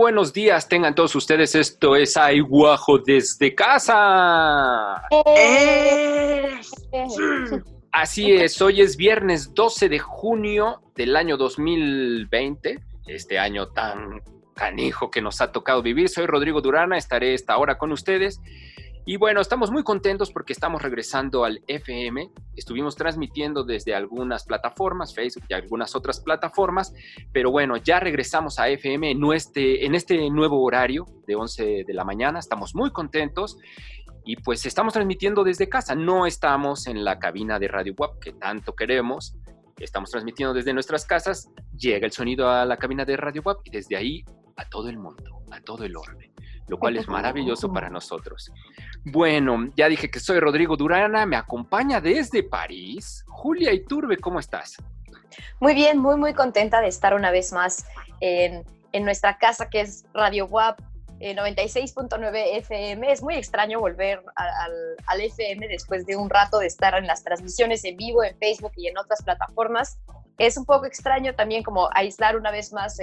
Buenos días, tengan todos ustedes. Esto es Ay Guajo desde casa. Así es, hoy es viernes 12 de junio del año 2020, este año tan canijo que nos ha tocado vivir. Soy Rodrigo Durana, estaré esta hora con ustedes y bueno, estamos muy contentos porque estamos regresando al FM. Estuvimos transmitiendo desde algunas plataformas, Facebook y algunas otras plataformas, pero bueno, ya regresamos a FM en este, en este nuevo horario de 11 de la mañana. Estamos muy contentos y pues estamos transmitiendo desde casa. No estamos en la cabina de Radio Web que tanto queremos. Estamos transmitiendo desde nuestras casas. Llega el sonido a la cabina de Radio Web y desde ahí a todo el mundo, a todo el orden lo cual es maravilloso para nosotros. Bueno, ya dije que soy Rodrigo Durana, me acompaña desde París. Julia Iturbe, ¿cómo estás? Muy bien, muy, muy contenta de estar una vez más en, nuestra casa que es Radio WAP 96.9 FM. Es muy extraño volver al, al, FM después de un rato de estar en las transmisiones en vivo en Facebook y en otras plataformas es un poco extraño también como aislar una vez más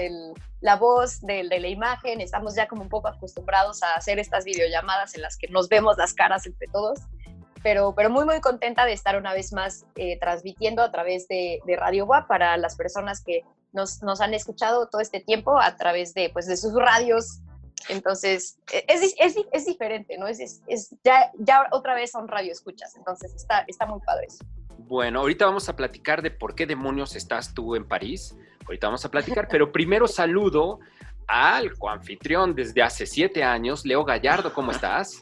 la voz de, la imagen. Estamos ya como un poco acostumbrados a hacer estas videollamadas en las que nos vemos las caras entre todos. Pero, pero muy, muy contenta de estar una vez más eh, transmitiendo a través de, Radio WAP para las personas que nos, han escuchado todo este tiempo a través de, pues, de sus radios. Entonces, e, es, es, es diferente, ¿no? Es, es, ya, ya otra vez son radio escuchas. Entonces, está, está muy padre eso. Bueno, ahorita vamos a platicar de por qué demonios estás tú en París. Ahorita vamos a platicar, pero primero saludo al coanfitrión desde hace siete años, Leo Gallardo, ¿cómo estás?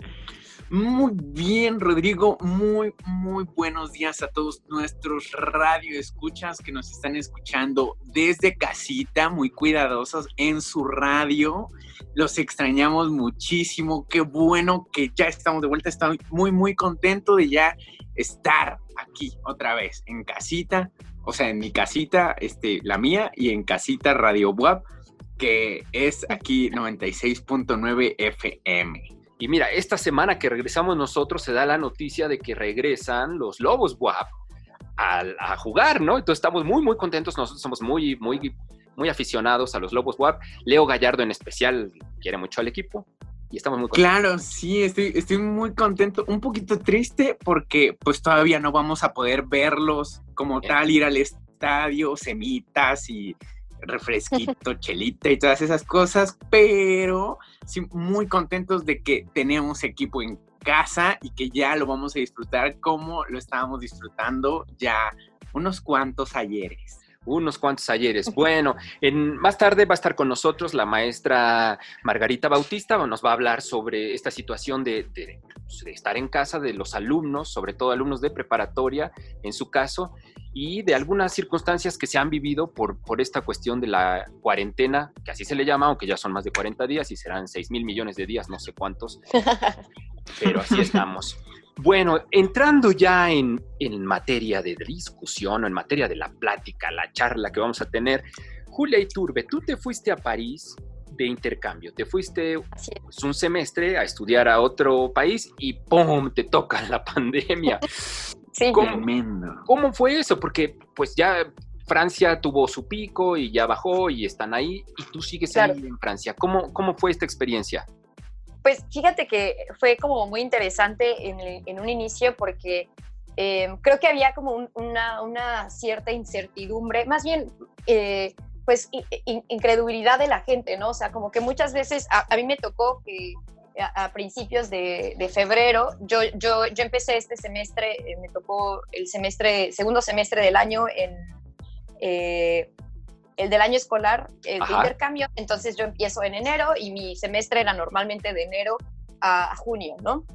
Muy bien, Rodrigo. Muy, muy buenos días a todos nuestros radioescuchas que nos están escuchando desde casita, muy cuidadosos en su radio. Los extrañamos muchísimo. Qué bueno que ya estamos de vuelta. Estoy muy, muy contento de ya estar aquí otra vez en casita, o sea, en mi casita, este, la mía, y en casita Radio WAP, que es aquí 96.9 FM. Y mira, esta semana que regresamos nosotros se da la noticia de que regresan los Lobos WAP a, jugar, ¿no? Entonces estamos muy, muy contentos, nosotros somos muy, muy, muy aficionados a los Lobos WAP. Leo Gallardo en especial quiere mucho al equipo y estamos muy contentos. Claro, sí, estoy, estoy muy contento, un poquito triste porque pues todavía no vamos a poder verlos como tal, ir al estadio, semitas y refresquito, chelita y todas esas cosas, pero sí muy contentos de que tenemos equipo en casa y que ya lo vamos a disfrutar como lo estábamos disfrutando ya unos cuantos ayeres unos cuantos ayeres. Bueno, en, más tarde va a estar con nosotros la maestra Margarita Bautista, nos va a hablar sobre esta situación de, estar en casa de los alumnos, sobre todo alumnos de preparatoria, en su caso, y de algunas circunstancias que se han vivido por, por esta cuestión de la cuarentena, que así se le llama, aunque ya son más de 40 días y serán 6 mil millones de días, no sé cuántos, pero así estamos. Bueno, entrando ya en, materia de discusión o en materia de la plática, la charla que vamos a tener, Julia Iturbe, tú te fuiste a París de intercambio, te fuiste pues, un semestre a estudiar a otro país y ¡pum! te toca la pandemia. Sí, ¿Cómo, ¿Cómo fue eso? Porque pues ya Francia tuvo su pico y ya bajó y están ahí y tú sigues ahí en Francia. ¿Cómo, ¿Cómo fue esta experiencia? Pues fíjate que fue como muy interesante en, un inicio porque em, creo que había como una, cierta incertidumbre, más bien, eh, pues, incredulidad de la gente, ¿no? O sea, como que muchas veces a, mí me tocó que a, principios de, febrero, yo, yo, yo empecé este semestre, eh, me tocó el semestre, segundo semestre del año en... El del año escolar, el intercambio, entonces yo empiezo en enero y mi semestre era normalmente de enero a, junio, ¿no?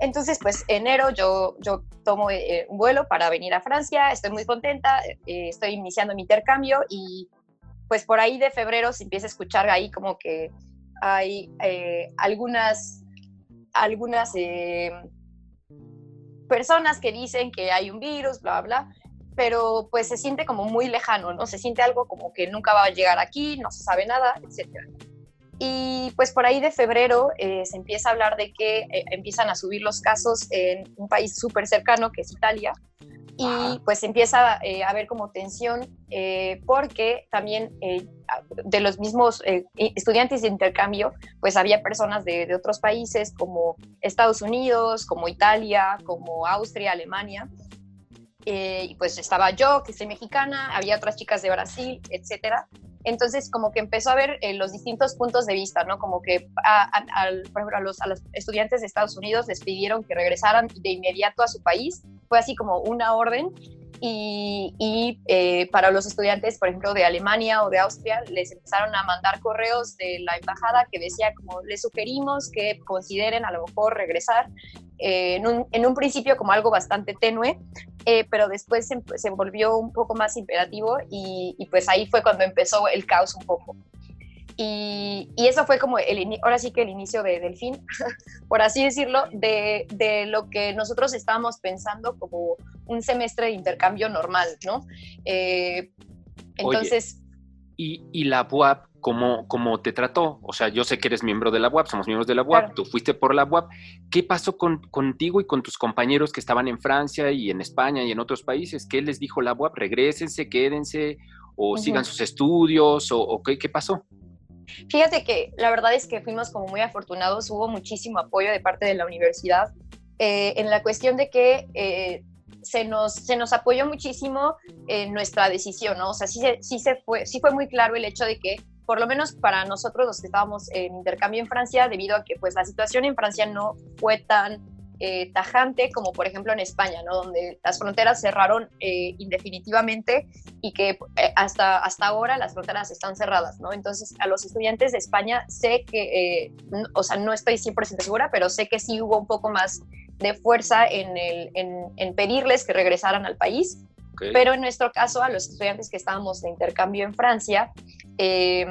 Entonces, pues enero yo, yo tomo eh, un vuelo para venir a Francia, estoy muy contenta, eh, estoy iniciando mi intercambio y pues por ahí de febrero se empieza a escuchar ahí como que hay eh, algunas, algunas personas que dicen que hay un virus, bla, bla, pero pues se siente como muy lejano, ¿no? Se siente algo como que nunca va a llegar aquí, no se sabe nada, etcétera. Y pues por ahí de febrero eh, se empieza a hablar de que eh, empiezan a subir los casos en un país súper cercano, que es Italia, y pues empieza eh, a haber como tensión porque también de los mismos estudiantes de intercambio, pues había personas de, de, otros países como Estados Unidos, como Italia, como Austria, Alemania. Y pues estaba yo, que soy mexicana, había otras chicas de Brasil, etcétera. Entonces, como que empezó a ver eh, los distintos puntos de vista, ¿no? Como que, a, por ejemplo, a los, a los, estudiantes de Estados Unidos les pidieron que regresaran de inmediato a su país. Fue así como una orden. Y, y eh, para los estudiantes, por ejemplo, de Alemania o de Austria, les empezaron a mandar correos de la embajada que decía como les sugerimos que consideren a lo mejor regresar. Eh, en, un, en, un, principio como algo bastante tenue, eh, pero después se, se, volvió un poco más imperativo y, y, pues ahí fue cuando empezó el caos un poco. Y, y eso fue como el, ahora sí que el inicio de, del fin, por así decirlo, de, de, lo que nosotros estábamos pensando como un semestre de intercambio normal, ¿no? Eh, entonces... ¿y, ¿y, la UAP cómo, cómo te trató? O sea, yo sé que eres miembro de la UAP, somos miembros de la UAP, claro. tú fuiste por la UAP. ¿Qué pasó con, contigo y con tus compañeros que estaban en Francia y en España y en otros países? ¿Qué les dijo la UAP? ¿Regrésense, quédense o uh -huh. sigan sus estudios o, o qué, qué pasó? Fíjate que la verdad es que fuimos como muy afortunados, hubo muchísimo apoyo de parte de la universidad eh, en la cuestión de que eh, se, nos, se nos apoyó muchísimo en nuestra decisión, ¿no? O sea, sí, sí, se fue, sí fue muy claro el hecho de que por lo menos para nosotros los que estábamos en intercambio en Francia, debido a que pues la situación en Francia no fue tan eh, tajante como por ejemplo en España, ¿no? donde las fronteras cerraron eh, indefinitivamente y que eh, hasta, hasta ahora las fronteras están cerradas. ¿no? Entonces a los estudiantes de España sé que, eh, o sea, no estoy 100% segura, pero sé que sí hubo un poco más de fuerza en, el, en, en pedirles que regresaran al país. Okay. Pero en nuestro caso, a los estudiantes que estábamos de intercambio en Francia, eh,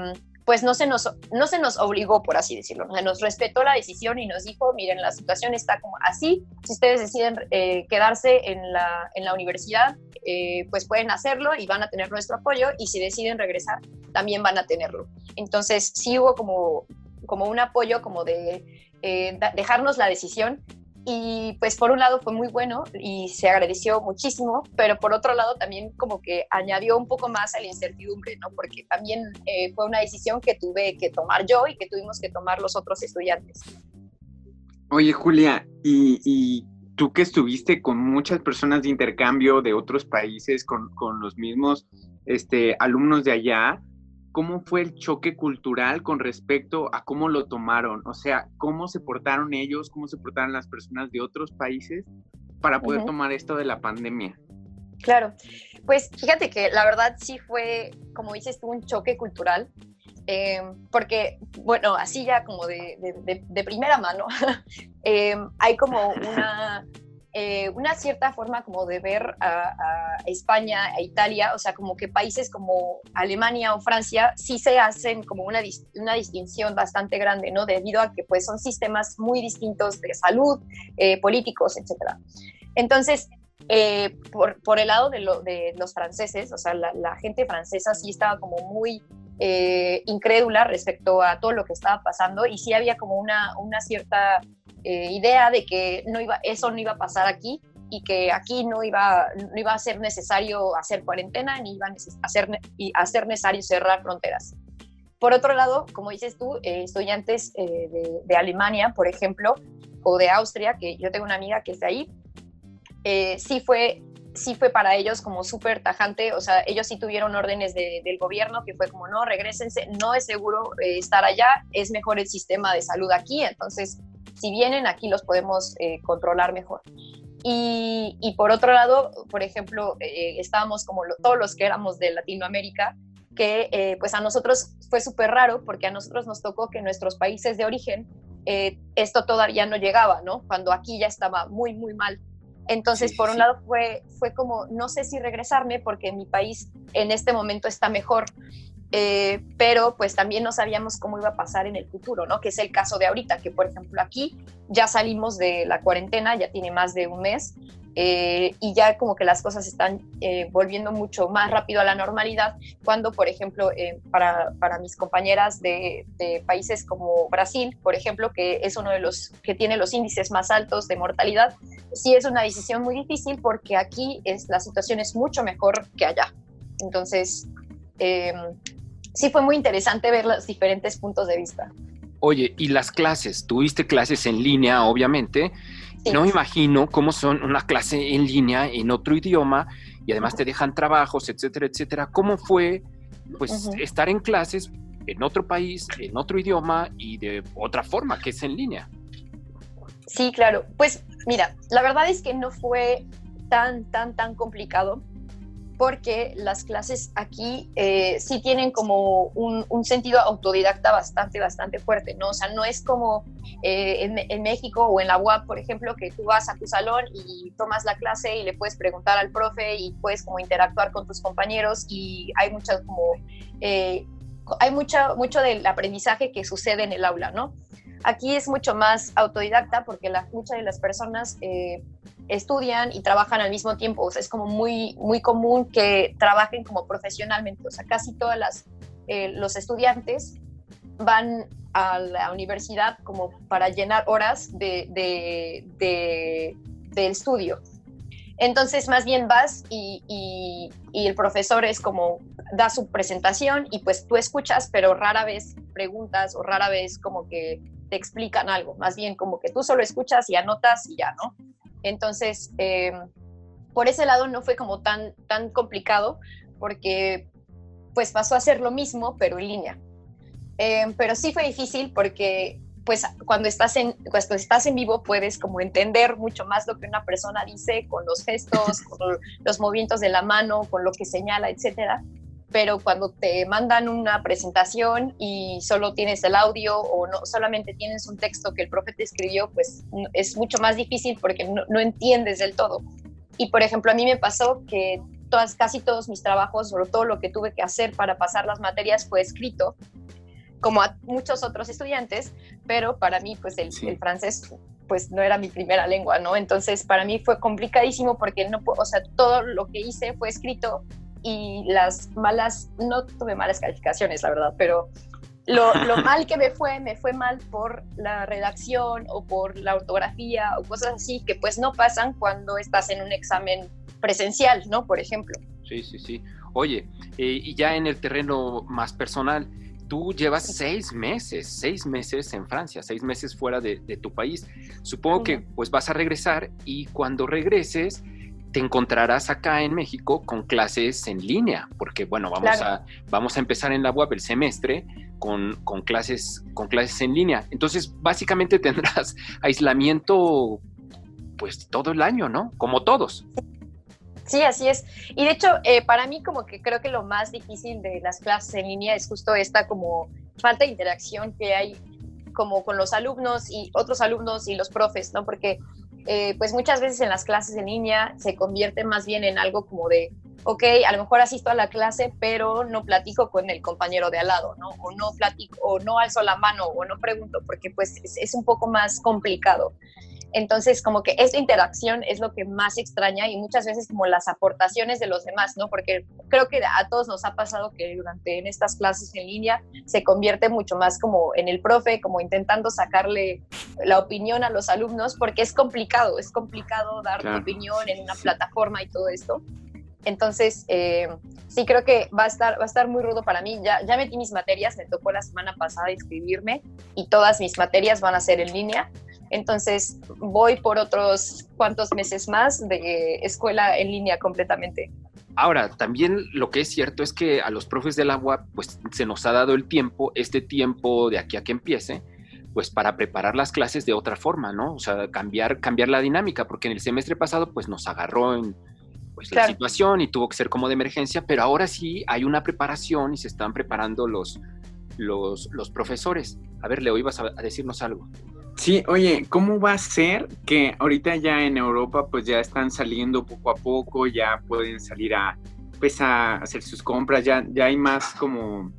pues no se, nos, no se nos obligó, por así decirlo, nos respetó la decisión y nos dijo, miren, la situación está como así, si ustedes deciden eh, quedarse en la, en la universidad, eh, pues pueden hacerlo y van a tener nuestro apoyo, y si deciden regresar, también van a tenerlo. Entonces sí hubo como, como un apoyo como de eh, dejarnos la decisión, y pues por un lado fue muy bueno y se agradeció muchísimo, pero por otro lado también como que añadió un poco más a la incertidumbre, ¿no? Porque también eh, fue una decisión que tuve que tomar yo y que tuvimos que tomar los otros estudiantes. Oye, Julia, y, y tú que estuviste con muchas personas de intercambio de otros países, con, con los mismos este, alumnos de allá, cómo fue el choque cultural con respecto a cómo lo tomaron, o sea, cómo se portaron ellos, cómo se portaron las personas de otros países para poder uh -huh. tomar esto de la pandemia. Claro, pues fíjate que la verdad sí fue, como dices tú, un choque cultural, eh, porque, bueno, así ya como de, de, de, de primera mano, eh, hay como una eh, una cierta forma como de ver a, España, a Italia, o sea, como que países como Alemania o Francia sí se hacen como una, una distinción bastante grande, ¿no? Debido a que pues son sistemas muy distintos de salud, eh, políticos, etc. Entonces, eh, por, por, el lado de, lo, de, los franceses, o sea, la, gente francesa sí estaba como muy incrédula respecto a todo lo que estaba pasando y sí había como una, una cierta eh, idea de que no iba, eso no iba a pasar aquí y que aquí no iba, no iba a ser necesario hacer cuarentena ni iba a hacer necesario cerrar fronteras. Por otro lado, como dices tú, eh, estudiantes eh, de, de, Alemania, por ejemplo, o de Austria, que yo tengo una amiga que está ahí, eh, sí fue sí fue para ellos como súper tajante, o sea, ellos sí tuvieron órdenes de, del gobierno que fue como, no, regresense, no es seguro estar allá, es mejor el sistema de salud aquí, entonces si vienen aquí los podemos eh, controlar mejor. Y, y, por otro lado, por ejemplo, eh, estábamos como lo, todos los que éramos de Latinoamérica, que eh, pues a nosotros fue súper raro porque a nosotros nos tocó que en nuestros países de origen eh, esto todavía no llegaba, ¿no? Cuando aquí ya estaba muy, muy mal. Entonces, sí, por un sí. lado fue, fue como, no sé si regresarme porque mi país en este momento está mejor. Eh, pero pues también no sabíamos cómo iba a pasar en el futuro, ¿no? Que es el caso de ahorita, que por ejemplo aquí ya salimos de la cuarentena, ya tiene más de un mes, eh, y ya como que las cosas están eh, volviendo mucho más rápido a la normalidad, cuando por ejemplo para, para, mis compañeras de, de, países como Brasil, por ejemplo, que es uno de los que tiene los índices más altos de mortalidad, sí es una decisión muy difícil porque aquí es, la situación es mucho mejor que allá. Entonces, sí fue muy interesante ver los diferentes puntos de vista. Oye, ¿y las clases? Tuviste clases en línea, obviamente. No me imagino cómo son una clase en línea en otro idioma y además te dejan trabajos, etcétera, etcétera. ¿Cómo fue pues estar en clases en otro país, en otro idioma y de otra forma, que es en línea? Sí, claro. Pues mira, la verdad es que no fue tan, tan, tan complicado porque las clases aquí eh, sí tienen como un, sentido autodidacta bastante, bastante fuerte, ¿no? O sea, no es como eh, en, México o en la UAP, por ejemplo, que tú vas a tu salón y tomas la clase y le puedes preguntar al profe y puedes como interactuar con tus compañeros y hay muchas como... Eh, hay mucho, mucho del aprendizaje que sucede en el aula, ¿no? Aquí es mucho más autodidacta porque muchas de las personas estudian y trabajan al mismo tiempo. O sea, es como muy, muy común que trabajen como profesionalmente. O sea, casi todas las, eh, los estudiantes van a la universidad como para llenar horas de, de, estudio. Entonces, más bien vas y, y, y, el profesor es como da su presentación y pues tú escuchas, pero rara vez preguntas o rara vez como que te explican algo. Más bien como que tú solo escuchas y anotas y ya, ¿no? Entonces, eh, por ese lado no fue como tan, tan complicado porque pues pasó a ser lo mismo, pero en línea. Eh, pero sí fue difícil porque pues cuando estás, en, cuando estás en vivo puedes como entender mucho más lo que una persona dice con los gestos, con los movimientos de la mano, con lo que señala, etcétera pero cuando te mandan una presentación y solo tienes el audio o no solamente tienes un texto que el profe te escribió, pues es mucho más difícil porque no, entiendes del todo. Y por ejemplo, a mí me pasó que todas, casi todos mis trabajos o todo lo que tuve que hacer para pasar las materias fue escrito, como a muchos otros estudiantes, pero para mí pues el, el francés pues no era mi primera lengua, ¿no? Entonces para mí fue complicadísimo porque no, o sea, todo lo que hice fue escrito y las malas, no tuve malas calificaciones, la verdad, pero lo, lo, mal que me fue, me fue mal por la redacción o por la ortografía o cosas así que pues no pasan cuando estás en un examen presencial, ¿no? Por ejemplo. Sí, sí, sí. Oye, eh, y ya en el terreno más personal, tú llevas seis meses, seis meses en Francia, seis meses fuera de, de tu país. Supongo que pues vas a regresar y cuando regreses te encontrarás acá en México con clases en línea, porque bueno, vamos, a, vamos a empezar en la web el semestre con, con, clases, con clases en línea. Entonces, básicamente tendrás aislamiento pues todo el año, ¿no? Como todos. Sí, así es. Y de hecho, eh, para mí como que creo que lo más difícil de las clases en línea es justo esta como falta de interacción que hay como con los alumnos y otros alumnos y los profes, ¿no? Porque eh, pues muchas veces en las clases en línea se convierte más bien en algo como de, ok, a lo mejor asisto a la clase, pero no platico con el compañero de al lado, ¿no? O no platico, o no alzo la mano, o no pregunto, porque pues es un poco más complicado. Entonces, como que esta interacción es lo que más extraña y muchas veces como las aportaciones de los demás, ¿no? Porque creo que a todos nos ha pasado que durante en estas clases en línea se convierte mucho más como en el profe, como intentando sacarle la opinión a los alumnos, porque es complicado, es complicado dar tu opinión en una plataforma y todo esto. Entonces, eh, sí creo que va a, estar, va a estar muy rudo para mí. Ya, ya metí mis materias, me tocó la semana pasada inscribirme y todas mis materias van a ser en línea. Entonces voy por otros cuantos meses más de escuela en línea completamente. Ahora, también lo que es cierto es que a los profes del agua, pues se nos ha dado el tiempo, este tiempo de aquí a que empiece, pues para preparar las clases de otra forma, ¿no? O sea, cambiar, cambiar la dinámica, porque en el semestre pasado, pues nos agarró en pues, la situación y tuvo que ser como de emergencia, pero ahora sí hay una preparación y se están preparando los, los, los profesores. A ver, Leo, ibas a decirnos algo. Sí, oye, ¿cómo va a ser que ahorita ya en Europa pues ya están saliendo poco a poco, ya pueden salir a pues a hacer sus compras, ya, ya hay más como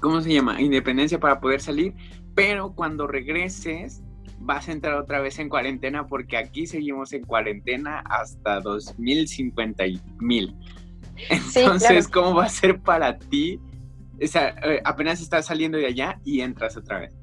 ¿cómo se llama? Independencia para poder salir, pero cuando regreses vas a entrar otra vez en cuarentena porque aquí seguimos en cuarentena hasta 2050 mil. Entonces, ¿cómo va a ser para ti? O sea, eh, apenas estás saliendo de allá y entras otra vez.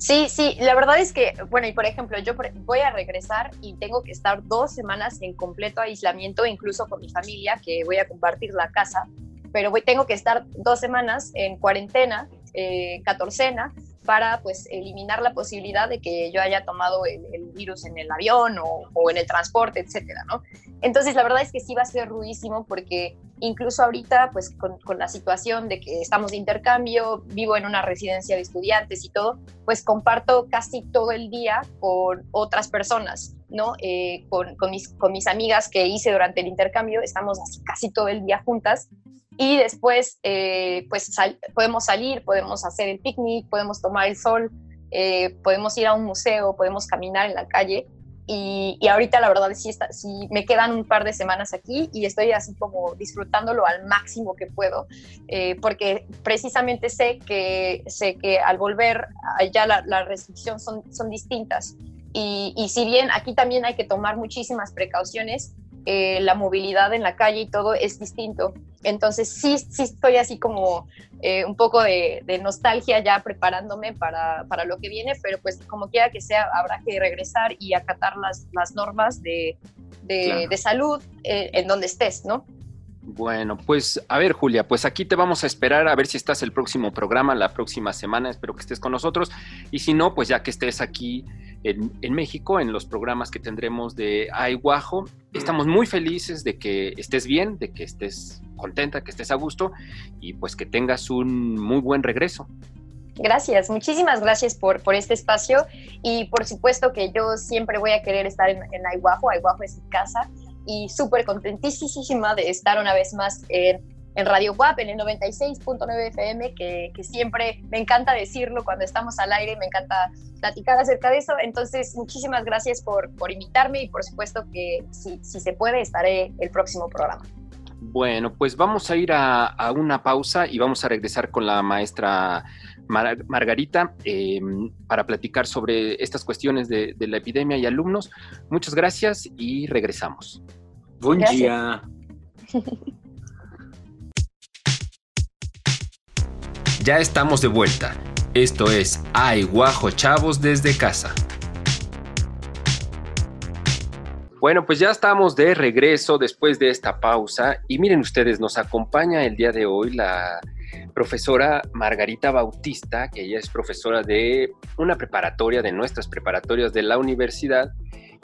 Sí, sí, la verdad es que, bueno, y por ejemplo, yo voy a regresar y tengo que estar dos semanas en completo aislamiento, incluso con mi familia, que voy a compartir la casa, pero voy, tengo que estar dos semanas en cuarentena, eh, catorcena, para pues eliminar la posibilidad de que yo haya tomado el, virus en el avión o, en el transporte, etcétera, ¿no? Entonces la verdad es que sí va a ser ruidísimo porque incluso ahorita pues con, la situación de que estamos de intercambio, vivo en una residencia de estudiantes y todo, pues comparto casi todo el día con otras personas, ¿no? Eh, con, con, mis, con mis amigas que hice durante el intercambio, estamos casi todo el día juntas y después eh, pues podemos salir, podemos hacer el picnic, podemos tomar el sol, eh, podemos ir a un museo, podemos caminar en la calle. Y, y ahorita la verdad sí, está, sí me quedan un par de semanas aquí y estoy así como disfrutándolo al máximo que puedo eh, porque precisamente sé que, sé que al volver ya las la restricciones son, son distintas. Y, y si bien aquí también hay que tomar muchísimas precauciones, eh, la movilidad en la calle y todo es distinto. Entonces sí, sí estoy así como eh, un poco de, nostalgia ya preparándome para, para, lo que viene, pero pues como quiera que sea, habrá que regresar y acatar las, las normas de, de, salud eh, en donde estés, ¿no? Bueno, pues a ver, Julia, pues aquí te vamos a esperar a ver si estás el próximo programa, la próxima semana. Espero que estés con nosotros. Y si no, pues ya que estés aquí en, México, en los programas que tendremos de Aiguajo, estamos muy felices de que estés bien, de que estés contenta, que estés a gusto y pues que tengas un muy buen regreso. Gracias, muchísimas gracias por, por este espacio y por supuesto que yo siempre voy a querer estar en, en Aiguajo es mi casa y súper contentísima de estar una vez más en, en Radio WAP, en el 96.9 FM, que, que, siempre me encanta decirlo cuando estamos al aire, me encanta platicar acerca de eso. Entonces, muchísimas gracias por, por invitarme y por supuesto que si, si se puede, estaré el próximo programa. Bueno, pues vamos a ir a, a, una pausa y vamos a regresar con la maestra Margarita em, para platicar sobre estas cuestiones de, la epidemia y alumnos. Muchas gracias y regresamos. Buen día. Ya estamos de vuelta. Esto es Ay Guajo Chavos desde casa. Bueno, pues ya estamos de regreso después de esta pausa y miren ustedes, nos acompaña el día de hoy la profesora Margarita Bautista, que ella es profesora de una preparatoria, de nuestras preparatorias de la universidad,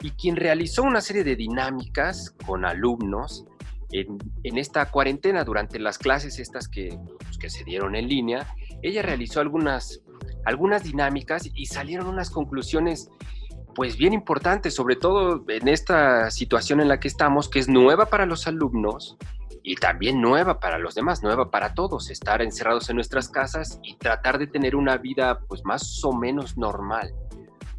y quien realizó una serie de dinámicas con alumnos en, esta cuarentena durante las clases estas que, pues, que se dieron en línea. Ella realizó algunas, algunas dinámicas y salieron unas conclusiones pues bien importantes, sobre todo en esta situación en la que estamos, que es nueva para los alumnos, y también nueva para los demás, nueva para todos, estar encerrados en nuestras casas y tratar de tener una vida pues más o menos normal.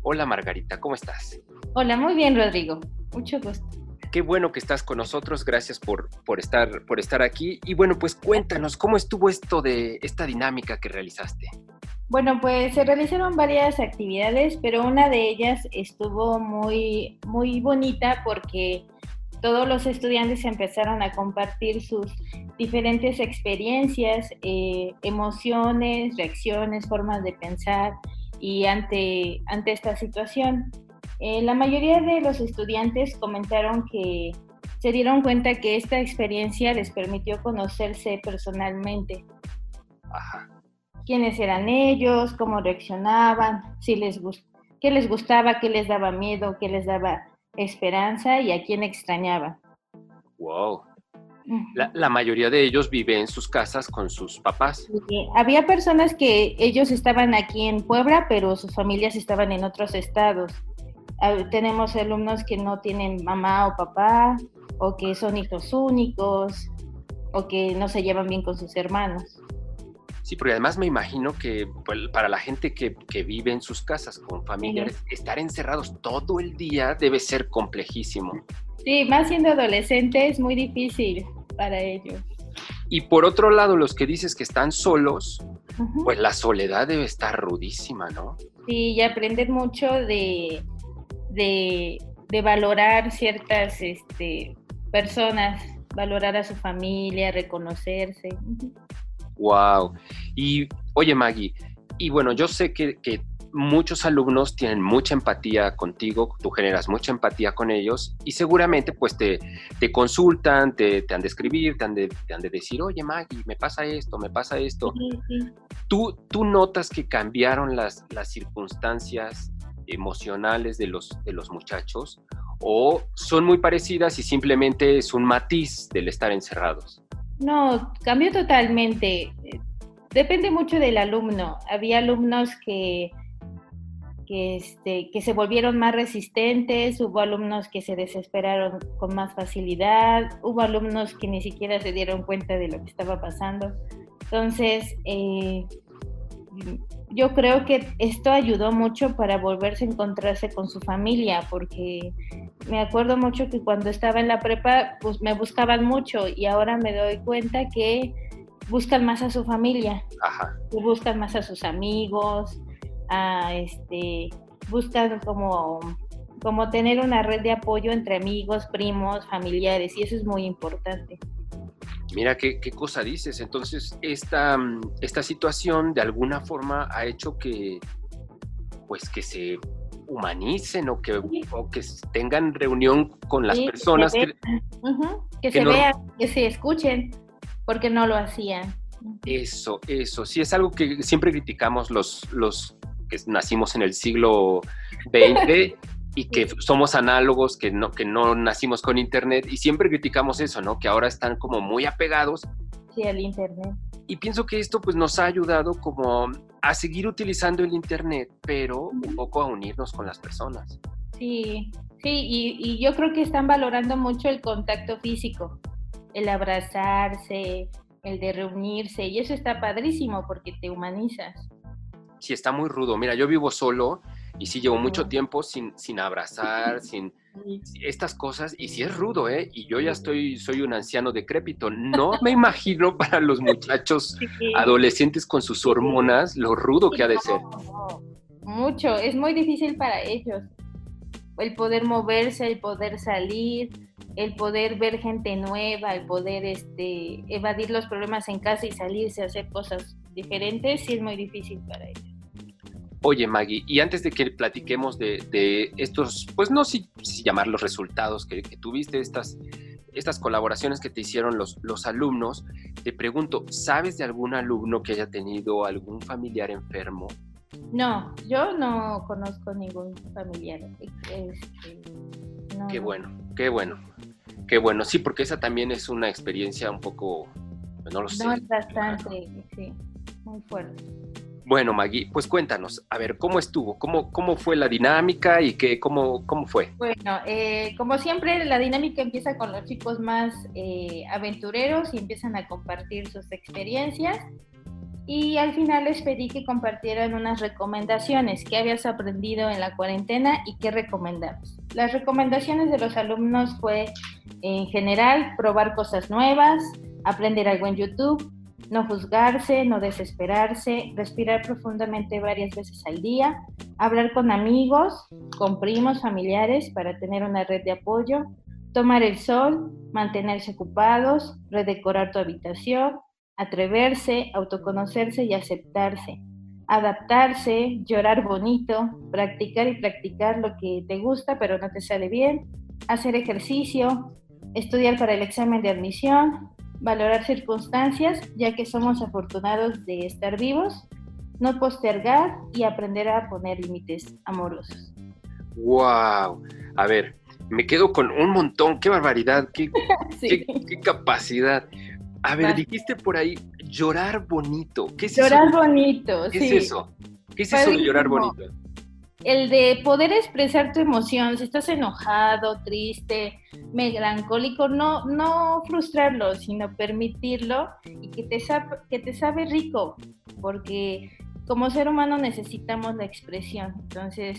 Hola Margarita, ¿cómo estás? Hola, muy bien Rodrigo, mucho gusto. Qué bueno que estás con nosotros, gracias por, por, estar, por estar aquí. Y bueno, pues cuéntanos, ¿cómo estuvo esto de esta dinámica que realizaste? Bueno, pues se realizaron varias actividades, pero una de ellas estuvo muy, muy bonita porque todos los estudiantes empezaron a compartir sus diferentes experiencias, eh, emociones, reacciones, formas de pensar y ante, ante esta situación. Eh, la mayoría de los estudiantes comentaron que se dieron cuenta que esta experiencia les permitió conocerse personalmente. Quiénes eran ellos, cómo reaccionaban, si les qué les gustaba, qué les daba miedo, qué les daba esperanza y a quien extrañaba. Wow. La, mayoría de ellos vive en sus casas con sus papás. había personas que ellos estaban aquí en Puebla, pero sus familias estaban en otros estados. Ah, tenemos alumnos que no tienen mamá o papá, o que son hijos únicos, o que no se llevan bien con sus hermanos. Sí, porque además me imagino que pues, para la gente que, vive en sus casas con familiares, estar encerrados todo el día debe ser complejísimo. Sí, más siendo adolescente es muy difícil para ellos. Y por otro lado, los que dices que están solos, pues la soledad debe estar rudísima, ¿no? Sí, y aprender mucho de, de, valorar ciertas este, personas, valorar a su familia, reconocerse. Wow. Y oye, Maggie, y bueno, yo sé que, que muchos alumnos tienen mucha empatía contigo, tú generas mucha empatía con ellos y seguramente pues te, te consultan, te, te, han de escribir, te han de, te han de decir, oye Maggie, me pasa esto, me pasa esto. ¿Tú, ¿Tú notas que cambiaron las, las circunstancias emocionales de los, de los muchachos o son muy parecidas y simplemente es un matiz del estar encerrados? No, cambió totalmente. Depende mucho del alumno. Había alumnos que que, este, se volvieron más resistentes, hubo alumnos que se desesperaron con más facilidad, hubo alumnos que ni siquiera se dieron cuenta de lo que estaba pasando. Entonces, eh, yo creo que esto ayudó mucho para volverse a encontrarse con su familia, porque me acuerdo mucho que cuando estaba en la prepa, pues me buscaban mucho y ahora me doy cuenta que buscan más a su familia, que buscan más a sus amigos, a este, buscan como, como tener una red de apoyo entre amigos, primos, familiares, y eso es muy importante. Mira qué, cosa dices. Entonces, esta, esta situación de alguna forma ha hecho que, pues, que se humanicen o que, que tengan reunión con las personas. Que, que, se vean, que se escuchen, porque no lo hacían. Eso, eso. Sí, es algo que siempre criticamos los, los que nacimos en el siglo XX y que somos análogos, que no, que no nacimos con Internet y siempre criticamos eso, ¿no? Que ahora están como muy apegados. Sí, al Internet. Y pienso que esto pues nos ha ayudado como a seguir utilizando el Internet, pero un poco a unirnos con las personas. Sí, sí, y, y yo creo que están valorando mucho el contacto físico, el abrazarse, el de reunirse, y eso está padrísimo porque te humanizas sí está muy rudo. Mira, yo vivo solo y sí llevo mucho tiempo sin, sin abrazar, sin estas cosas, y sí es rudo, ¿eh? Y yo ya estoy, soy un anciano decrépito. No me imagino para los muchachos adolescentes con sus hormonas lo rudo que ha de ser. Mucho, es muy difícil para ellos. El poder moverse, el poder salir, el poder ver gente nueva, el poder este, evadir los problemas en casa y salirse a hacer cosas diferentes, sí es muy difícil para ellos. Oye, Maggie, y antes de que platiquemos de, estos, pues no si, si llamar los resultados que, tuviste, estas, estas colaboraciones que te hicieron los, los alumnos, te pregunto, ¿sabes de algún alumno que haya tenido algún familiar enfermo? No, yo no conozco ningún familiar. Este, qué bueno, qué bueno, qué bueno. Sí, porque esa también es una experiencia un poco, pues, no lo sé. No, es bastante, sí, muy fuerte. Bueno, Maggie, pues cuéntanos, a ver, ¿cómo estuvo? ¿Cómo, cómo fue la dinámica y qué, cómo, cómo fue? Bueno, eh, como siempre, la dinámica empieza con los chicos más eh, aventureros y empiezan a compartir sus experiencias. Y al final les pedí que compartieran unas recomendaciones que habías aprendido en la cuarentena y qué recomendamos. Las recomendaciones de los alumnos fue, en general, probar cosas nuevas, aprender algo en YouTube, no juzgarse, no desesperarse, respirar profundamente varias veces al día, hablar con amigos, con primos, familiares para tener una red de apoyo, tomar el sol, mantenerse ocupados, redecorar tu habitación, atreverse, autoconocerse y aceptarse, adaptarse, llorar bonito, practicar y practicar lo que te gusta pero no te sale bien, hacer ejercicio, estudiar para el examen de admisión, valorar circunstancias, ya que somos afortunados de estar vivos, no postergar y aprender a poner límites amorosos. ¡Wow! A ver, me quedo con un montón, qué barbaridad, qué, qué, capacidad. A ver, dijiste por ahí llorar bonito. ¿Qué es llorar bonito, ¿Qué es eso? ¿Qué es eso de llorar bonito? El de poder expresar tu emoción, si estás enojado, triste, melancólico, no, no frustrarlo, sino permitirlo y que te, sabe, que te sabe rico, porque como ser humano necesitamos la expresión. Entonces,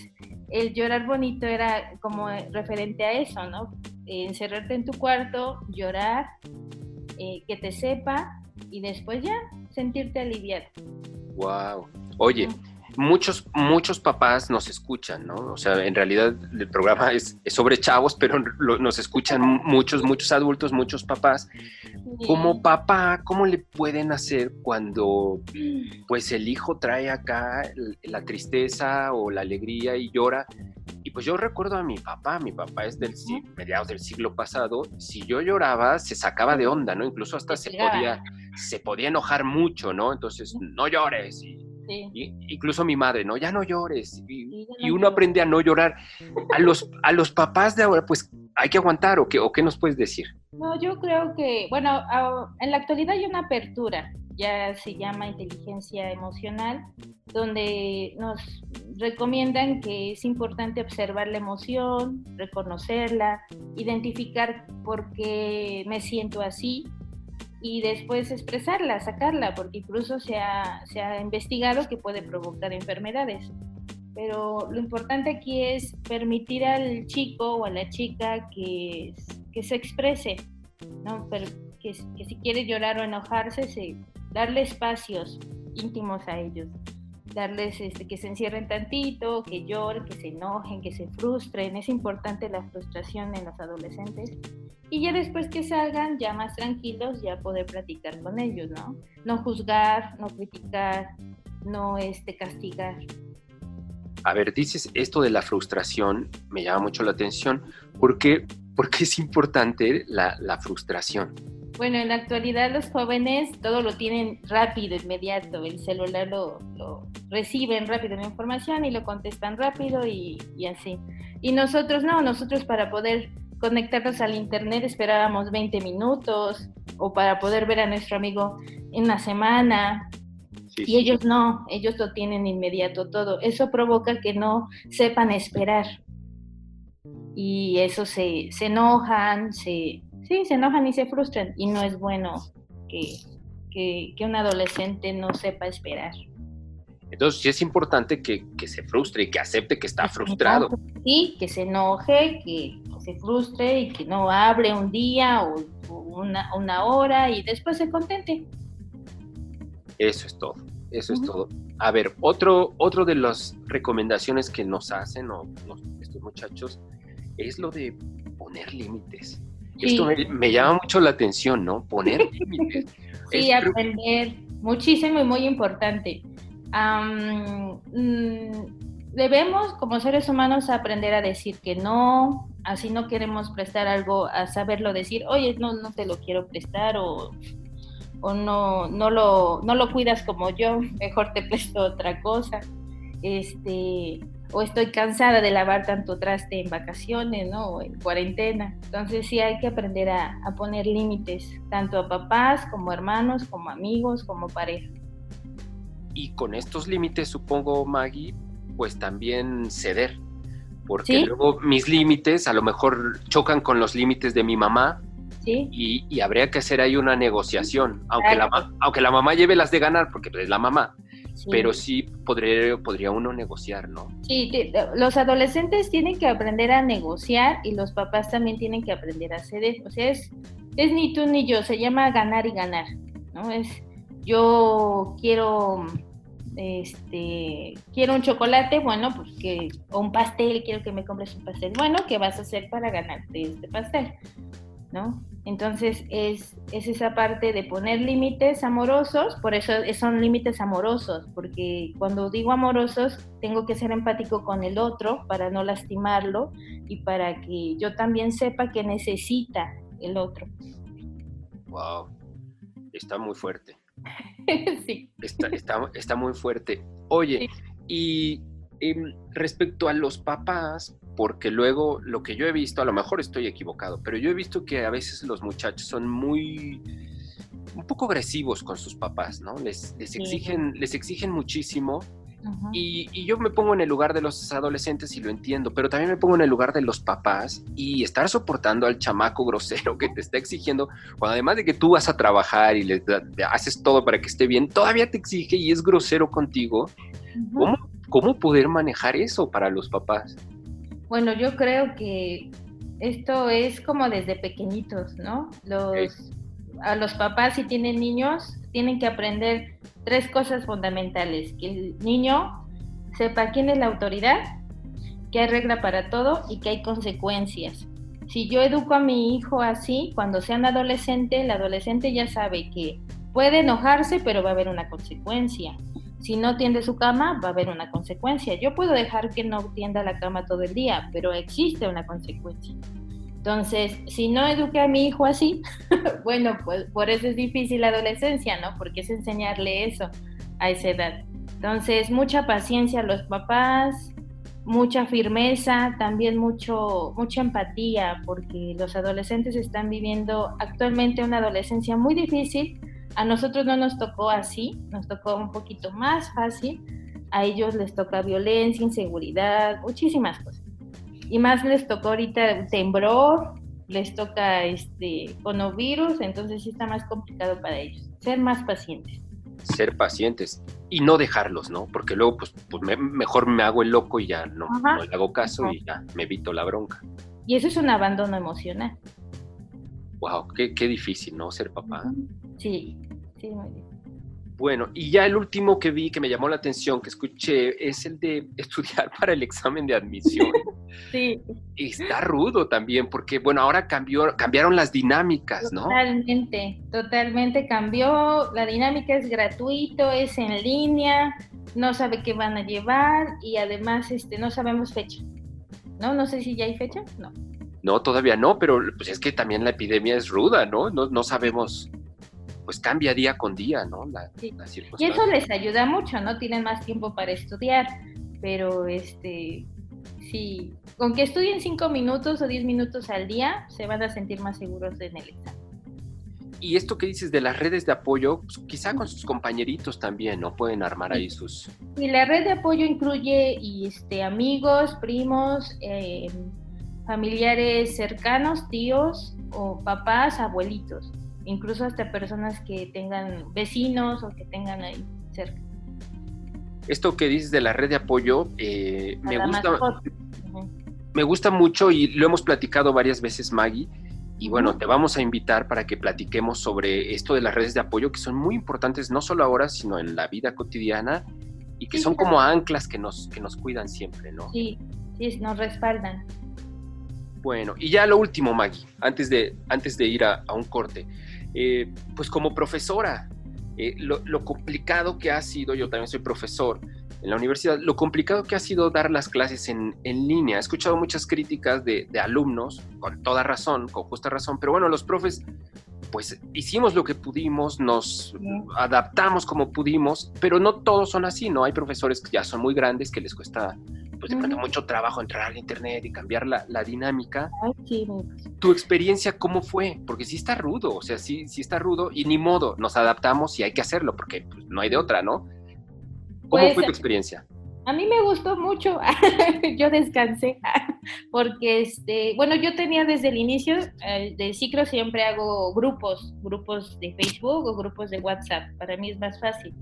el llorar bonito era como referente a eso, ¿no? encerrarte en tu cuarto, llorar, eh, que te sepa y después ya sentirte aliviado. Wow. Oye, muchos, muchos papás nos escuchan, ¿no? O sea, en realidad el programa es, sobre chavos, pero nos escuchan muchos, muchos adultos, muchos papás. Como papá, ¿cómo le pueden hacer cuando pues el hijo trae acá la tristeza o la alegría y llora? Y pues yo recuerdo a mi papá, mi papá es del mediados del siglo pasado, si yo lloraba se sacaba de onda, ¿no? Incluso hasta se podía, se podía enojar mucho, ¿no? Entonces, no llores. Y, incluso mi madre, ¿no? Ya no llores. Y, uno aprende a no llorar. A los, a los papás de ahora, pues hay que aguantar, ¿o qué, ¿o qué nos puedes decir? No, yo creo que, bueno, en la actualidad hay una apertura, ya se llama inteligencia emocional, donde nos recomiendan que es importante observar la emoción, reconocerla, identificar por qué me siento así y después expresarla, sacarla, porque incluso se ha, se ha investigado que puede provocar enfermedades. Pero lo importante aquí es permitir al chico o a la chica que, que se exprese, ¿no? Que, si quiere llorar o enojarse, se, darle espacios íntimos a ellos darles este, que se encierren tantito, que lloren, que se enojen, que se frustren. Es importante la frustración en los adolescentes. Y ya después que salgan, ya más tranquilos, ya poder platicar con ellos, ¿no? No juzgar, no criticar, no este, castigar. A ver, dices esto de la frustración, me llama mucho la atención, porque porque es importante la, la frustración. Bueno, en la actualidad los jóvenes todo lo tienen rápido, inmediato. El celular lo, lo reciben rápido la información y lo contestan rápido y, y, así. Y nosotros no, nosotros para poder conectarnos al internet esperábamos 20 minutos o para poder ver a nuestro amigo en una semana. y ellos no, ellos lo tienen inmediato todo. Eso provoca que no sepan esperar. Y eso se, se enojan, se, sí, se enojan y se frustran y no es bueno que, que, un adolescente no sepa esperar. Entonces sí es importante que, que, se frustre y que acepte que está frustrado. Sí, que se enoje, que, se frustre y que no hable un día o, una, una, hora y después se contente. Eso es todo, eso es todo. A ver, otro, otro de las recomendaciones que nos hacen estos muchachos es lo de poner límites. Esto me, llama mucho la atención, ¿no? Poner límites. sí, aprender muchísimo y muy importante. Mm, debemos, como seres humanos, aprender a decir que no, así no queremos prestar algo, a saberlo decir, oye, no, no te lo quiero prestar o, o no, no, lo, no lo cuidas como yo, mejor te presto otra cosa. Este, o estoy cansada de lavar tanto traste en vacaciones, ¿no? O en cuarentena. Entonces sí hay que aprender a, poner límites, tanto a papás como hermanos, como amigos, como pareja. Y con estos límites, supongo, Maggie, pues también ceder. Porque luego mis límites a lo mejor chocan con los límites de mi mamá. ¿Sí? Y, habría que hacer ahí una negociación, aunque, la, aunque la mamá lleve las de ganar, porque es la mamá pero sí podría, podría uno negociar, ¿no? Sí, los adolescentes tienen que aprender a negociar y los papás también tienen que aprender a ceder. O sea, es, es ni tú ni yo, se llama ganar y ganar, ¿no? Es yo quiero este quiero un chocolate, bueno, pues que o un pastel, quiero que me compres un pastel. Bueno, ¿qué vas a hacer para ganarte este pastel? ¿No? Entonces es, esa parte de poner límites amorosos, por eso son límites amorosos, porque cuando digo amorosos tengo que ser empático con el otro para no lastimarlo y para que yo también sepa que necesita el otro. Wow, está muy fuerte. sí. Está, muy fuerte. Oye, y em, respecto a los papás, porque luego lo que yo he visto, a lo mejor estoy equivocado, pero yo he visto que a veces los muchachos son muy un poco agresivos con sus papás, ¿no? Les, les exigen, les exigen muchísimo. y, yo me pongo en el lugar de los adolescentes y lo entiendo, pero también me pongo en el lugar de los papás y estar soportando al chamaco grosero que te está exigiendo, cuando además de que tú vas a trabajar y le, haces todo para que esté bien, todavía te exige y es grosero contigo. ¿Cómo, ¿Cómo poder manejar eso para los papás? Bueno, yo creo que esto es como desde pequeñitos, ¿no? Los, a los papás si tienen niños, tienen que aprender tres cosas fundamentales. Que el niño sepa quién es la autoridad, que hay regla para todo y que hay consecuencias. Si yo educo a mi hijo así, cuando sean adolescente, el adolescente ya sabe que puede enojarse, pero va a haber una consecuencia. Si no tiende su cama, va a haber una consecuencia. Yo puedo dejar que no tienda la cama todo el día, pero existe una consecuencia. Entonces, si no eduqué a mi hijo así, bueno, pues por eso es difícil la adolescencia, ¿no? Porque es enseñarle eso a esa edad. Entonces, mucha paciencia a los papás, mucha firmeza, también mucho, mucha empatía, porque los adolescentes están viviendo actualmente una adolescencia muy difícil. A nosotros no nos tocó así, nos tocó un poquito más fácil. A ellos les toca violencia, inseguridad, muchísimas cosas. Y más les tocó ahorita temblor, les toca este conovirus, entonces sí está más complicado para ellos. Ser más pacientes ser pacientes y no dejarlos, ¿no? Porque luego, pues, pues mejor me hago el loco y ya no, le hago caso y ya me evito la bronca. Y eso es un abandono emocional. Wow, qué, qué difícil, ¿no? Ser papá. Sí, sí, muy bien. Bueno, y ya el último que vi que me llamó la atención, que escuché, es el de estudiar para el examen de admisión. Sí. Está rudo también, porque bueno, ahora cambió, cambiaron las dinámicas, ¿no? Totalmente, totalmente cambió. La dinámica es gratuito, es en línea, no sabe qué van a llevar y además este, no sabemos fecha. ¿No? No sé si ya hay fecha, no. No, todavía no, pero pues es que también la epidemia es ruda, ¿no? No, no sabemos pues cambia día con día, ¿no? La, y eso les ayuda mucho, ¿no? Tienen más tiempo para estudiar, pero este, sí, con que estudien cinco minutos o diez minutos al día, se van a sentir más seguros en el examen. Y esto que dices de las redes de apoyo, pues, quizá con sus compañeritos también, ¿no? Pueden armar ahí sus... Y la red de apoyo incluye y, este, amigos, primos, eh, familiares cercanos, tíos o papás, abuelitos incluso hasta personas que tengan vecinos o que tengan ahí cerca. Esto que dices de la red de apoyo, eh, me gusta, me gusta mucho y lo hemos platicado varias veces, Maggie. Y bueno, te vamos a invitar para que platiquemos sobre esto de las redes de apoyo que son muy importantes no solo ahora, sino en la vida cotidiana y que son como anclas que nos, que nos cuidan siempre, ¿no? Sí, sí, nos respaldan. Bueno, y ya lo último, Maggie, antes de, antes de ir a un corte. Eh, pues como profesora, eh, lo, complicado que ha sido, yo también soy profesor en la universidad, lo complicado que ha sido dar las clases en, línea. He escuchado muchas críticas de, alumnos, con toda razón, con justa razón, pero bueno, los profes, pues hicimos lo que pudimos, nos adaptamos como pudimos, pero no todos son así, ¿no? Hay profesores que ya son muy grandes, que les cuesta pues de pronto mucho trabajo entrar al internet y cambiar la, dinámica. ¿Tu experiencia cómo fue? Porque sí está rudo, o sea, sí, sí está rudo y ni modo, nos adaptamos y hay que hacerlo porque pues, no hay de otra, ¿no? ¿Cómo pues, fue tu experiencia? A mí me gustó mucho, yo descansé, porque, este, bueno, yo tenía desde el inicio eh, del ciclo siempre hago grupos, grupos de Facebook o grupos de WhatsApp, para mí es más fácil.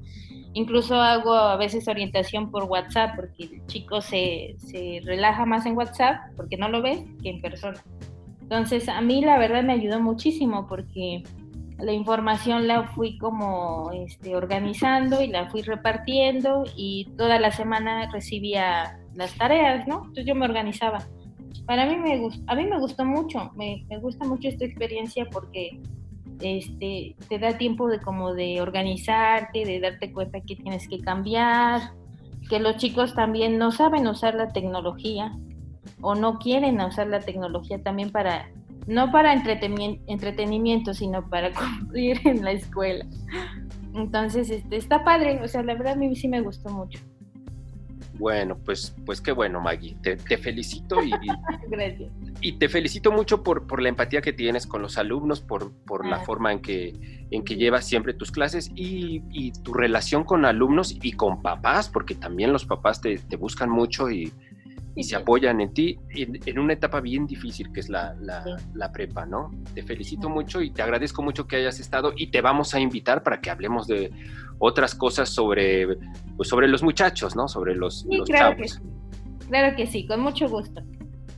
Incluso hago a veces orientación por WhatsApp porque el chico se, se relaja más en WhatsApp porque no lo ve que en persona. Entonces a mí la verdad me ayudó muchísimo porque la información la fui como este, organizando y la fui repartiendo y toda la semana recibía las tareas, ¿no? Entonces yo me organizaba. Para mí me, a mí me gustó mucho, me, me gusta mucho esta experiencia porque este, te da tiempo de como de organizarte, de darte cuenta que tienes que cambiar, que los chicos también no saben usar la tecnología o no quieren usar la tecnología también para, no para entretenimiento, sino para cumplir en la escuela. Entonces, este, está padre, o sea, la verdad a mí sí me gustó mucho. Bueno, pues, pues qué bueno, Maggie. Te, felicito y, y te felicito mucho por, por, la empatía que tienes con los alumnos, por, por la ah. forma en que, en que llevas siempre tus clases y, y, tu relación con alumnos y con papás, porque también los papás te, te buscan mucho y, y se apoyan en ti en, una etapa bien difícil que es la, la, prepa, ¿no? Te felicito mucho y te agradezco mucho que hayas estado y te vamos a invitar para que hablemos de otras cosas sobre, pues sobre los muchachos, ¿no? Sobre los, sí, claro Que sí. Claro que sí, con mucho gusto.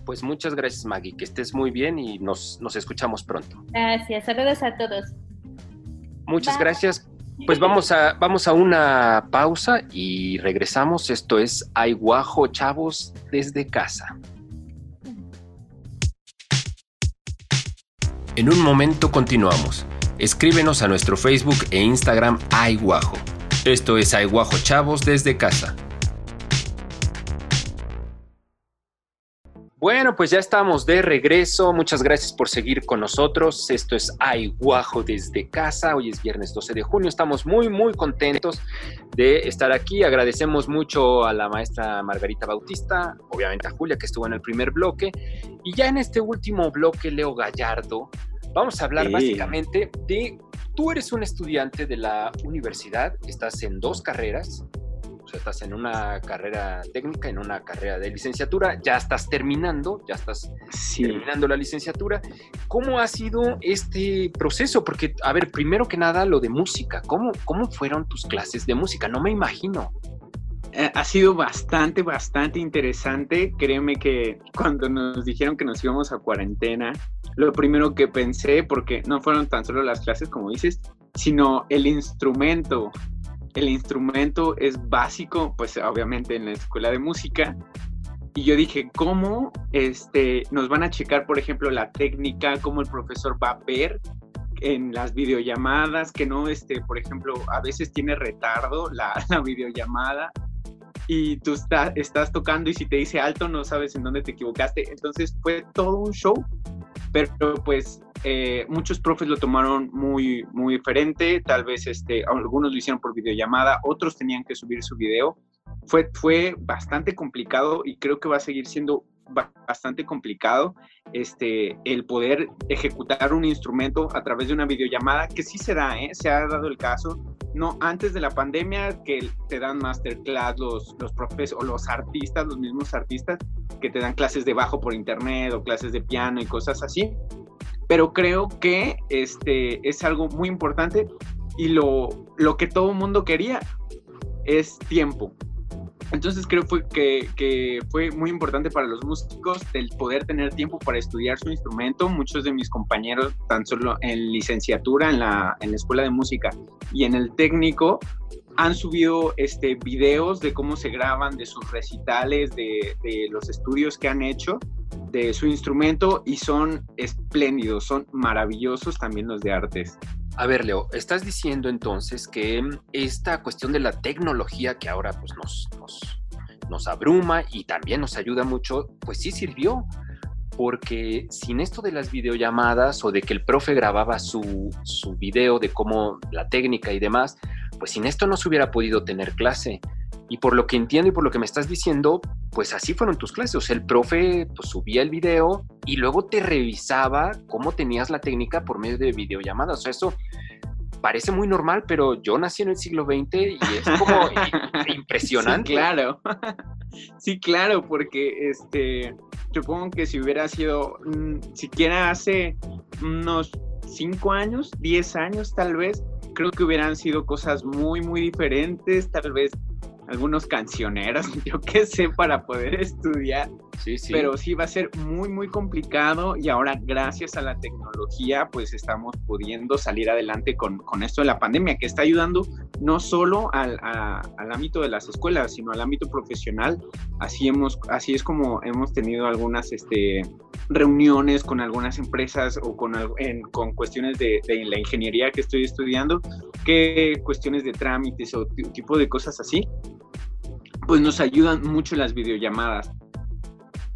Pues muchas gracias Maggie, que estés muy bien y nos, nos escuchamos pronto. Gracias, saludos a todos. Muchas gracias. Pues vamos a, vamos a una pausa y regresamos. Esto es Aiguajo Chavos desde casa. En un momento continuamos. Escríbenos a nuestro Facebook e Instagram Aiguajo. Esto es Aiguajo Chavos desde casa. Bueno, pues ya estamos de regreso. Muchas gracias por seguir con nosotros. Esto es Ay Guajo desde casa. Hoy es viernes 12 de junio. Estamos muy, muy contentos de estar aquí. Agradecemos mucho a la maestra Margarita Bautista, obviamente a Julia que estuvo en el primer bloque. Y ya en este último bloque, Leo Gallardo, vamos a hablar básicamente de, tú eres un estudiante de la universidad, estás en dos carreras, estás en una carrera técnica, en una carrera de licenciatura, ya estás terminando, ya estás terminando la licenciatura. ¿Cómo ha sido este proceso? Porque, a ver, primero que nada, lo de música. ¿Cómo, cómo fueron tus clases de música? No me imagino. Eh, ha sido bastante, bastante interesante. Créeme que cuando nos dijeron que nos íbamos a cuarentena, lo primero que pensé, porque no fueron tan solo las clases, como dices, sino el instrumento el instrumento es básico, pues obviamente en la escuela de música. Y yo dije, ¿cómo este, nos van a checar, por ejemplo, la técnica, cómo el profesor va a ver en las videollamadas, que no, este, por ejemplo, a veces tiene retardo la, la videollamada y tú estás tocando y si te dice alto no sabes en dónde te equivocaste. Entonces fue todo un show, pero pues eh, muchos profes lo tomaron muy, muy diferente, tal vez este, algunos lo hicieron por videollamada, otros tenían que subir su video. Fue, fue bastante complicado y creo que va a seguir siendo bastante complicado este, el poder ejecutar un instrumento a través de una videollamada, que sí se da, ¿eh? se ha dado el caso, no antes de la pandemia que te dan masterclass los, los profes o los artistas, los mismos artistas, que te dan clases de bajo por internet o clases de piano y cosas así, pero creo que este, es algo muy importante y lo, lo que todo mundo quería es tiempo. Entonces creo fue que, que, fue muy importante para los músicos el poder tener tiempo para estudiar su instrumento. Muchos de mis compañeros, tan solo en licenciatura, en la, en la escuela de música y en el técnico, han subido este, videos de cómo se graban, de sus recitales, de, de los estudios que han hecho de su instrumento y son espléndidos, son maravillosos también los de artes. A ver, Leo, estás diciendo entonces que esta cuestión de la tecnología que ahora pues, nos, nos, abruma y también nos ayuda mucho, pues sí sirvió, porque sin esto de las videollamadas o de que el profe grababa su, su video de cómo la técnica y demás, pues sin esto no se hubiera podido tener clase. Y por lo que entiendo y por lo que me estás diciendo, pues así fueron tus clases. O sea, el profe pues, subía el video y luego te revisaba cómo tenías la técnica por medio de videollamadas. O sea, eso parece muy normal, pero yo nací en el siglo XX y es como impresionante. Sí, claro. Sí, claro, porque este, supongo que si hubiera sido mm, siquiera hace unos cinco años, diez años tal vez, creo que hubieran sido cosas muy, muy diferentes, tal vez algunos cancioneros, yo qué sé, para poder estudiar. Sí, sí. Pero sí va a ser muy, muy complicado y ahora gracias a la tecnología pues estamos pudiendo salir adelante con, con esto de la pandemia que está ayudando no solo al, al, ámbito de las escuelas, sino al ámbito profesional. Así, hemos, así es como hemos tenido algunas este, reuniones con algunas empresas o con, en, con cuestiones de, de la ingeniería que estoy estudiando, que cuestiones de trámites o tipo de cosas así pues nos ayudan mucho las videollamadas.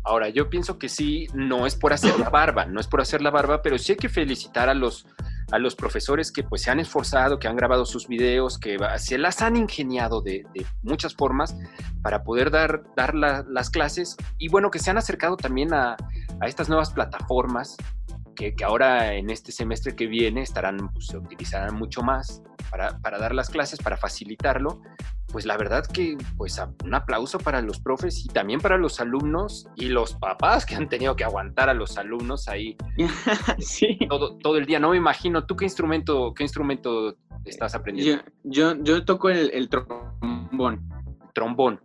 Ahora, yo pienso que sí, no es por hacer la barba, no es por hacer la barba, pero sí hay que felicitar a los, a los profesores que pues se han esforzado, que han grabado sus videos, que se las han ingeniado de, muchas formas para poder dar, dar las clases y bueno, que se han acercado también a, a estas nuevas plataformas que, que, ahora en este semestre que viene estarán, pues, se utilizarán mucho más para, para dar las clases, para facilitarlo pues la verdad que pues un aplauso para los profes y también para los alumnos y los papás que han tenido que aguantar a los alumnos ahí sí. todo, todo el día. No me imagino, ¿tú qué instrumento, qué instrumento estás aprendiendo? Yo, yo, toco el, trombón. Trombón.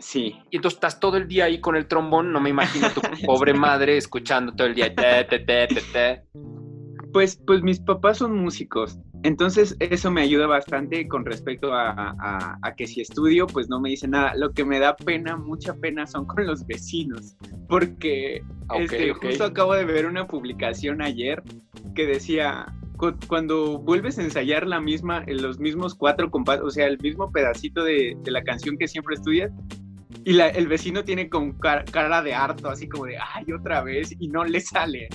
Sí. Y entonces estás todo el día ahí con el trombón, no me imagino tu pobre madre escuchando todo el día. Te, te, te, pues, pues mis papás son músicos Entonces, eso me ayuda bastante con respecto a, que si estudio, pues no me dice nada. Lo que me da pena, mucha pena, son con los vecinos, porque este, justo acabo de ver una publicación ayer que decía, cuando vuelves a ensayar la misma, los mismos cuatro compases, o sea, el mismo pedacito de, la canción que siempre estudias, y el vecino tiene con cara de harto, así como de, ay, otra vez, y no le sale.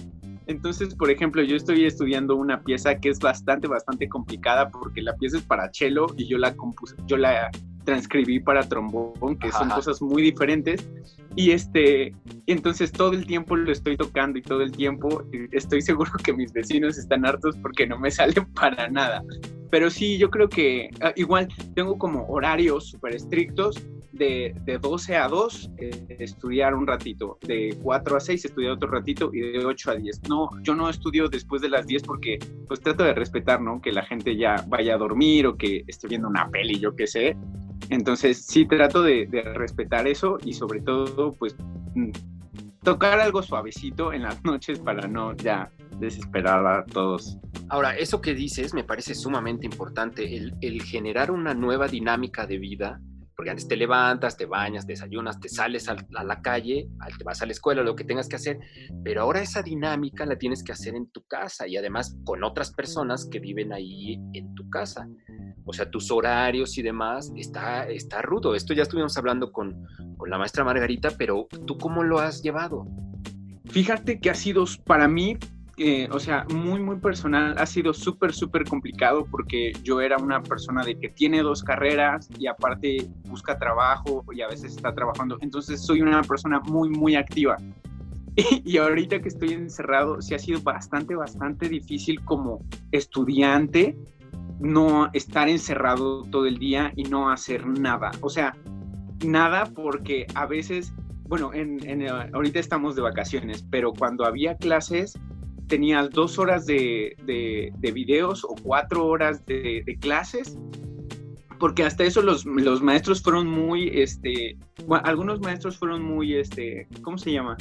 Entonces, por ejemplo, yo estoy estudiando una pieza que es bastante, bastante complicada porque la pieza es para cello y yo la compuse, yo la transcribí para trombón, que son cosas muy diferentes. Y este, entonces todo el tiempo lo estoy tocando y todo el tiempo estoy seguro que mis vecinos están hartos porque no me sale para nada. Pero sí, yo creo que ah, igual tengo como horarios súper estrictos de, de 12 a 2 eh, estudiar un ratito, de 4 a 6 estudiar otro ratito y de 8 a 10. No, yo no estudio después de las 10 porque pues trato de respetar, ¿no? Que la gente ya vaya a dormir o que esté viendo una peli, yo qué sé. Entonces sí trato de, de respetar eso y sobre todo pues mm, tocar algo suavecito en las noches para no ya desesperar a todos. Ahora, eso que dices me parece sumamente importante, el, el generar una nueva dinámica de vida porque antes te levantas, te bañas, desayunas, te sales a, la calle, te vas a la escuela, lo que tengas que hacer, pero ahora esa dinámica la tienes que hacer en tu casa y además con otras personas que viven ahí en tu casa. O sea, tus horarios y demás, está, está rudo. Esto ya estuvimos hablando con, con la maestra Margarita, pero ¿tú cómo lo has llevado? Fíjate que ha sido para mí o sea, muy, muy personal, ha sido súper, súper complicado porque yo era una persona de que tiene dos carreras y aparte busca trabajo y a veces está trabajando. Entonces soy una persona muy, muy activa. Y, ahorita que estoy encerrado, sí ha sido bastante, bastante difícil como estudiante no estar encerrado todo el día y no hacer nada. O sea, nada porque a veces, bueno, en, ahorita estamos de vacaciones, pero cuando había clases tenías dos horas de, de, videos o cuatro horas de, clases, porque hasta eso los, los, maestros fueron muy, este, algunos maestros fueron muy, este, ¿cómo se llama?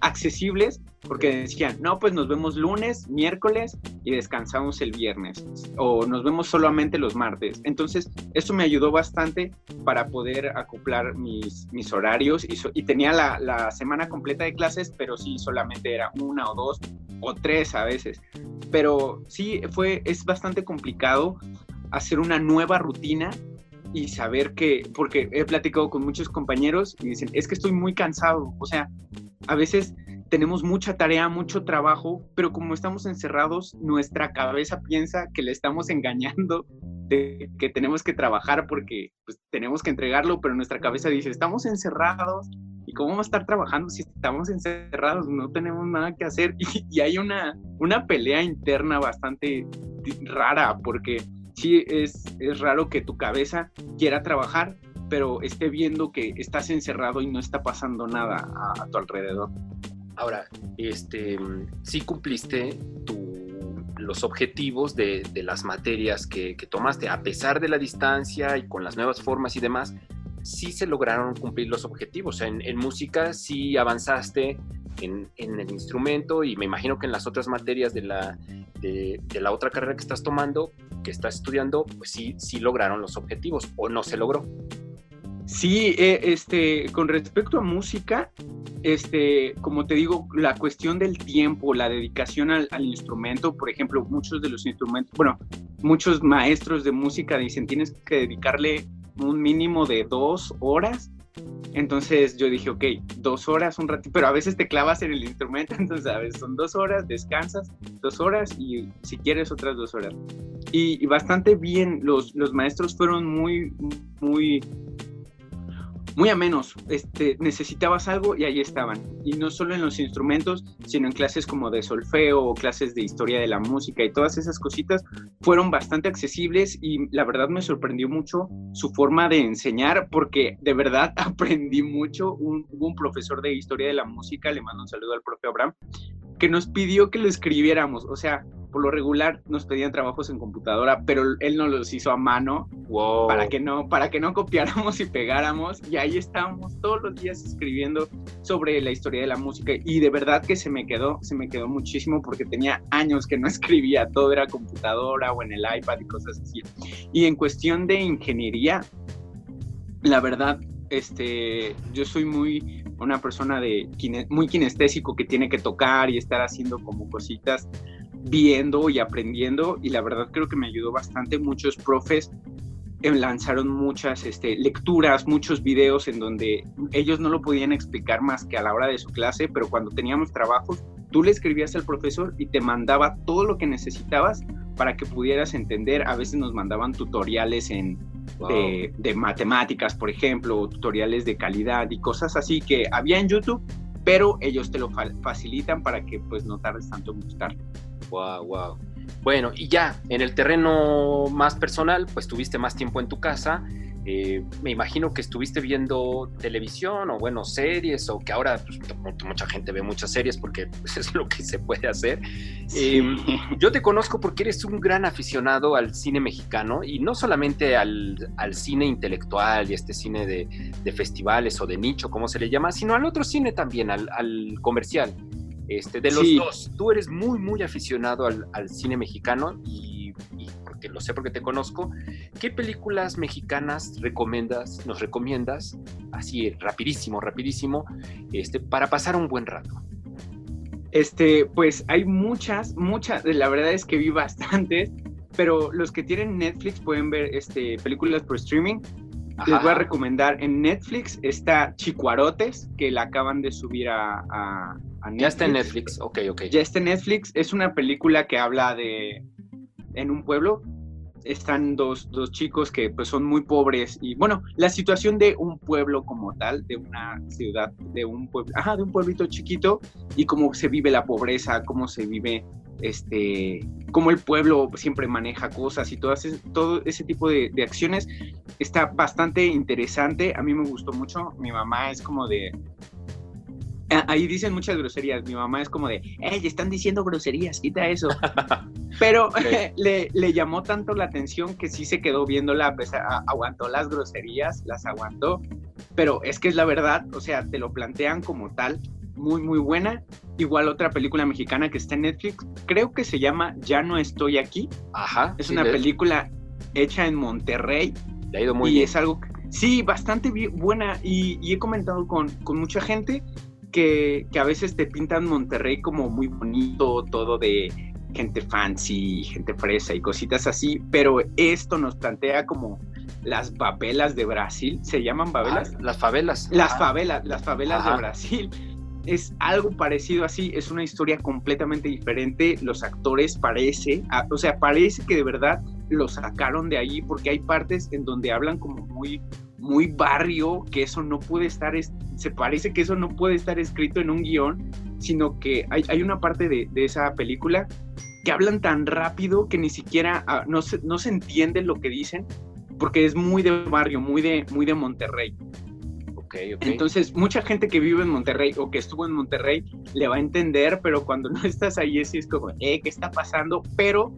Accesibles porque decían, no, pues nos vemos lunes, miércoles y descansamos el viernes o nos vemos solamente los martes. Entonces, eso me ayudó bastante para poder acoplar mis, mis horarios y, y tenía la, la, semana completa de clases, pero sí solamente era una o dos o tres a veces. Pero sí, fue, es bastante complicado hacer una nueva rutina y saber que, porque he platicado con muchos compañeros y dicen, es que estoy muy cansado, o sea, a veces tenemos mucha tarea, mucho trabajo, pero como estamos encerrados, nuestra cabeza piensa que le estamos engañando, que tenemos que trabajar porque pues, tenemos que entregarlo, pero nuestra cabeza dice, estamos encerrados, ¿y cómo vamos a estar trabajando si estamos encerrados? No tenemos nada que hacer. Y, y hay una, una pelea interna bastante rara, porque sí es, es raro que tu cabeza quiera trabajar, pero esté viendo que estás encerrado y no está pasando nada a, tu alrededor. Ahora, este, sí cumpliste los objetivos de, las materias que, tomaste, a pesar de la distancia y con las nuevas formas y demás, sí se lograron cumplir los objetivos. En, en música sí avanzaste en, en, el instrumento y me imagino que en las otras materias de la, de, la otra carrera que estás tomando, que estás estudiando, pues sí, sí lograron los objetivos o no se logró. Sí, eh, este, con respecto a música, este, como te digo, la cuestión del tiempo, la dedicación al, instrumento, por ejemplo, muchos de los instrumentos, bueno, muchos maestros de música dicen tienes que dedicarle un mínimo de dos horas entonces yo dije, ok, dos horas, un ratito, pero a veces te clavas en el instrumento, entonces a veces son dos horas, descansas dos horas y si quieres otras dos horas. Y, y bastante bien, los, los maestros fueron muy, muy muy amenos. Este, necesitabas algo y ahí estaban. Y no solo en los instrumentos, sino en clases como de solfeo o clases de historia de la música y todas esas cositas fueron bastante accesibles y la verdad me sorprendió mucho su forma de enseñar porque de verdad aprendí mucho. Un, hubo un profesor de historia de la música, le mando un saludo al propio Abraham, que nos pidió que lo escribiéramos. O sea, por lo regular nos pedían trabajos en computadora, pero él nos los hizo a mano. Para que no para que no copiáramos y pegáramos. Y ahí estábamos todos los días escribiendo sobre la historia de la música. Y de verdad que se me quedó se me quedó muchísimo porque tenía años que no escribía, todo era computadora o en el iPad y cosas así. Y en cuestión de ingeniería, la verdad este, yo soy muy una persona de muy kinestésico que tiene que tocar y estar haciendo como cositas viendo y aprendiendo y la verdad creo que me ayudó bastante muchos profes eh, lanzaron muchas este, lecturas, muchos videos en donde ellos no lo podían explicar más que a la hora de su clase, pero cuando teníamos trabajos, tú le escribías al profesor y te mandaba todo lo que necesitabas para que pudieras entender. A veces nos mandaban tutoriales en, de, matemáticas, por ejemplo, tutoriales de calidad y cosas así que había en YouTube, pero ellos te lo facilitan para que pues no tardes tanto en buscarlo. Wow, wow. Bueno, y ya en el terreno más personal, pues tuviste más tiempo en tu casa eh, me imagino que estuviste viendo televisión o, bueno, series, o que ahora pues, mucha gente ve muchas series porque pues, es lo que se puede hacer. Em, yo te conozco porque eres un gran aficionado al cine mexicano y no solamente al, cine intelectual y este cine de, festivales o de nicho, como se le llama, sino al otro cine también, al, comercial. Este, de los dos, tú eres muy, muy aficionado al, al cine mexicano y, y que lo sé porque te conozco, ¿qué películas mexicanas recomiendas, nos recomiendas, así rapidísimo, rapidísimo, este, para pasar un buen rato? Este, pues hay muchas, muchas, la verdad es que vi bastantes, pero los que tienen Netflix pueden ver este, películas por streaming. Les voy a recomendar, en Netflix está Chicuarotes, que la acaban de subir a, a, Netflix. Ya está en Netflix, ok, ok. Ya está en Netflix, es una película que habla de, en un pueblo están dos, dos, chicos que pues son muy pobres y bueno, la situación de un pueblo como tal, de una ciudad, de un pueblo, ajá, de un pueblito chiquito y cómo se vive la pobreza, cómo se vive este, cómo el pueblo siempre maneja cosas y todo ese, todo ese tipo de, de acciones está bastante interesante, a mí me gustó mucho, mi mamá es como de, ahí dicen muchas groserías. Mi mamá es como de, ¡Ey, están diciendo groserías! Quita eso. Pero le, le, llamó tanto la atención que sí se quedó viéndola, pues, aguantó las groserías, las aguantó. Pero es que es la verdad, o sea, te lo plantean como tal, muy, muy buena. Igual otra película mexicana que está en Netflix, creo que se llama Ya no estoy aquí. Ajá. Es una película hecha en Monterrey. Le ha ido muy y bien. es algo, sí, bastante buena. Y, y he comentado con, con mucha gente que, a veces te pintan Monterrey como muy bonito, todo de gente fancy, gente fresa y cositas así, pero esto nos plantea como las babelas de Brasil, ¿se llaman babelas? Ah, las favelas. Las ah. favelas, las favelas de Brasil. Es algo parecido así, es una historia completamente diferente, los actores parece, o sea, parece que de verdad lo sacaron de ahí porque hay partes en donde hablan como muy muy barrio, que eso no puede estar, se parece que eso no puede estar escrito en un guion, sino que hay, una parte de, esa película que hablan tan rápido que ni siquiera ah, no, se, no se entiende lo que dicen, porque es muy de barrio, muy de, muy de Monterrey. Okay, Entonces, mucha gente que vive en Monterrey o que estuvo en Monterrey le va a entender, pero cuando no estás ahí es, es como, eh, ¿qué está pasando? Pero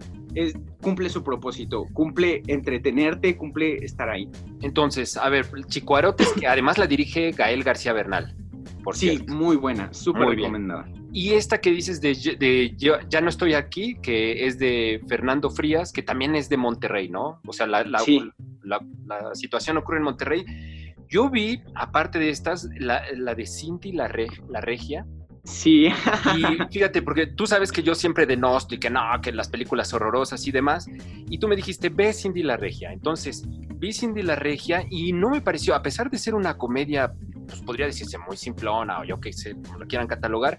cumple su propósito, cumple entretenerte, cumple estar ahí. Entonces, a ver, Chicuarotes, que además la dirige Gael García Bernal. Por sí, muy buena, súper recomendada. Y esta que dices de, Ya no estoy aquí, que es de Fernando Frías, que también es de Monterrey, ¿no? O sea, la, la, situación ocurre en Monterrey. Yo vi, aparte de estas, la, de Cinti, la, la Regia, Sí. Y fíjate, porque tú sabes que yo siempre denosto y que no, que las películas horrorosas y demás. Y tú me dijiste, ve Cindy la Regia. Entonces, vi Cindy la Regia y no me pareció, a pesar de ser una comedia, pues podría decirse muy simplona o yo que sé, como lo quieran catalogar,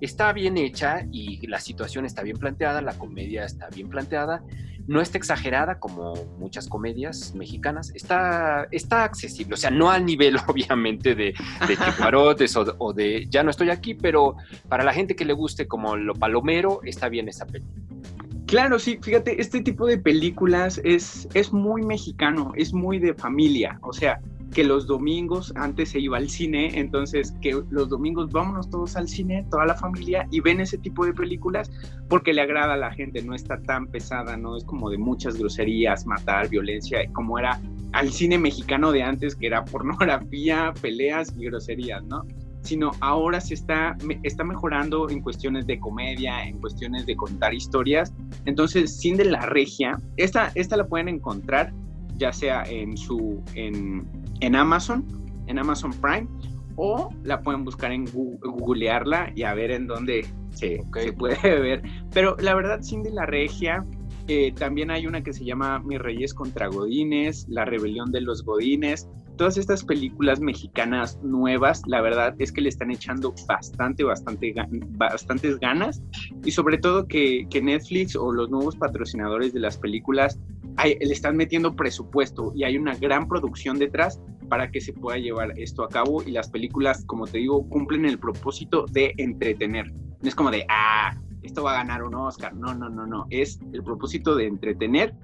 está bien hecha y la situación está bien planteada, la comedia está bien planteada no está exagerada como muchas comedias mexicanas, está, está accesible, o sea, no al nivel obviamente de, de o, de Ya no estoy aquí, pero para la gente que le guste como lo palomero, está bien esa película. Claro, sí, fíjate, este tipo de películas es, es muy mexicano, es muy de familia, o sea, que los domingos antes se iba al cine, entonces que los domingos vámonos todos al cine, toda la familia, y ven ese tipo de películas porque le agrada a la gente, no está tan pesada, no es como de muchas groserías, matar, violencia, como era al cine mexicano de antes, que era pornografía, peleas y groserías, ¿no? Sino ahora se está, está mejorando en cuestiones de comedia, en cuestiones de contar historias. Entonces, Sin de la Regia, esta, esta la pueden encontrar ya sea en su en, en Amazon, en Amazon Prime, o la pueden buscar en Google, googlearla y a ver en dónde se, se puede ver. Pero la verdad, Cindy la Regia, eh, también hay una que se llama Mis Reyes contra Godines, La Rebelión de los Godines. Todas estas películas mexicanas nuevas, la verdad es que le están echando bastante, bastante, bastantes ganas. Y sobre todo que, que Netflix o los nuevos patrocinadores de las películas le están metiendo presupuesto y hay una gran producción detrás para que se pueda llevar esto a cabo y las películas, como te digo, cumplen el propósito de entretener. No es como de, ah, esto va a ganar un Oscar. No, no, no, no. Es el propósito de entretener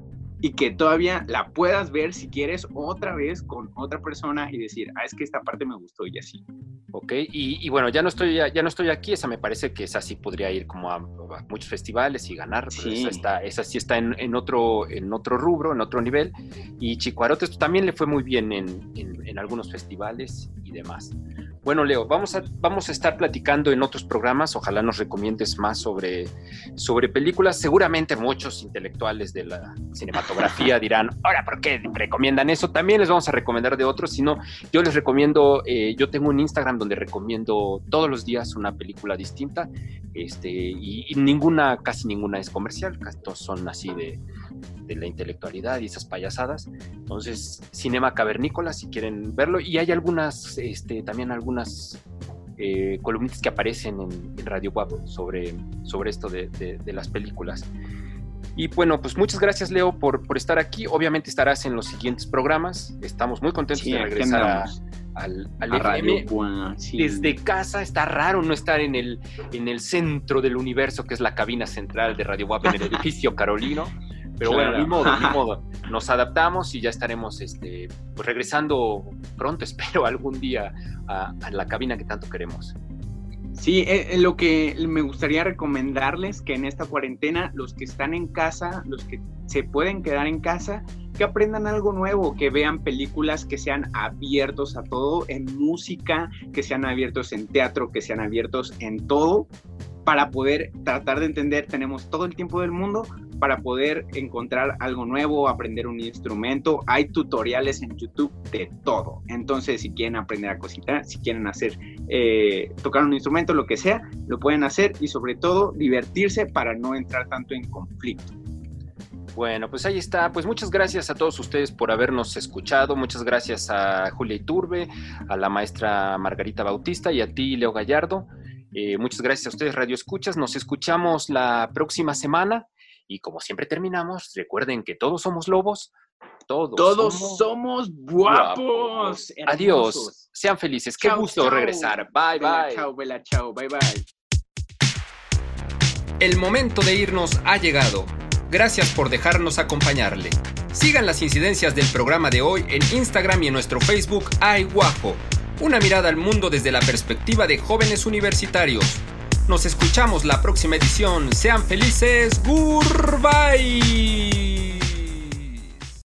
y que todavía la puedas ver si quieres otra vez con otra persona y decir, ah, es que esta parte me gustó y así. Ok, y, bueno, ya no, estoy, ya, no estoy aquí, esa me parece que esa sí podría ir como a, muchos festivales y ganar, sí. esa, está, esa sí está en, otro, en otro rubro, en otro nivel, y Chicuarotes también le fue muy bien en, en algunos festivales y demás. Bueno, Leo, vamos a, vamos a estar platicando en otros programas. Ojalá nos recomiendes más sobre, sobre películas. Seguramente muchos intelectuales de la cinematografía dirán, ahora, ¿por qué recomiendan eso? También les vamos a recomendar de otros. Si no, yo les recomiendo, eh, yo tengo un Instagram donde recomiendo todos los días una película distinta. Este, y, y ninguna, casi ninguna es comercial. Casi todos son así de, de la intelectualidad y esas payasadas. Entonces, Cinema Cavernícola, si quieren verlo. Y hay algunas, este, también algunas eh, columnistas que aparecen en, Radio Guapo sobre, sobre esto de, las películas. Y bueno, pues muchas gracias, Leo, por, por, estar aquí. Obviamente estarás en los siguientes programas. Estamos muy contentos de regresar al, al FM. Desde casa está raro no estar en el, en el centro del universo, que es la cabina central de Radio Guapo en el edificio Carolino. Pero bueno, ni modo, ni modo. Nos adaptamos y ya estaremos este, pues regresando pronto, espero, algún día a, la cabina que tanto queremos. Sí, eh, eh, lo que me gustaría recomendarles que en esta cuarentena, los que están en casa, los que se pueden quedar en casa, que aprendan algo nuevo, que vean películas que sean abiertos a todo, en música, que sean abiertos en teatro, que sean abiertos en todo, para poder tratar de entender, tenemos todo el tiempo del mundo para poder encontrar algo nuevo, aprender un instrumento. Hay tutoriales en YouTube de todo. Entonces, si quieren aprender a cositar, si quieren hacer, eh, tocar un instrumento, lo que sea, lo pueden hacer y sobre todo divertirse para no entrar tanto en conflicto. Bueno, pues ahí está. Pues muchas gracias a todos ustedes por habernos escuchado. Muchas gracias a Julia Iturbe, a la maestra Margarita Bautista y a ti, Leo Gallardo. Eh, muchas gracias a ustedes, Radio Escuchas. Nos escuchamos la próxima semana. Y como siempre terminamos, recuerden que todos somos lobos. Todos, todos somos, guapos. Adiós. Sean felices. Qué gusto regresar. Bye, bye. Chao, bella, chao. Bye, bye. El momento de irnos ha llegado. Gracias por dejarnos acompañarle. Sigan las incidencias del programa de hoy en Instagram y en nuestro Facebook Ay Guapo una mirada al mundo desde la perspectiva de jóvenes universitarios. Nos escuchamos la próxima edición. Sean felices. Goodbye.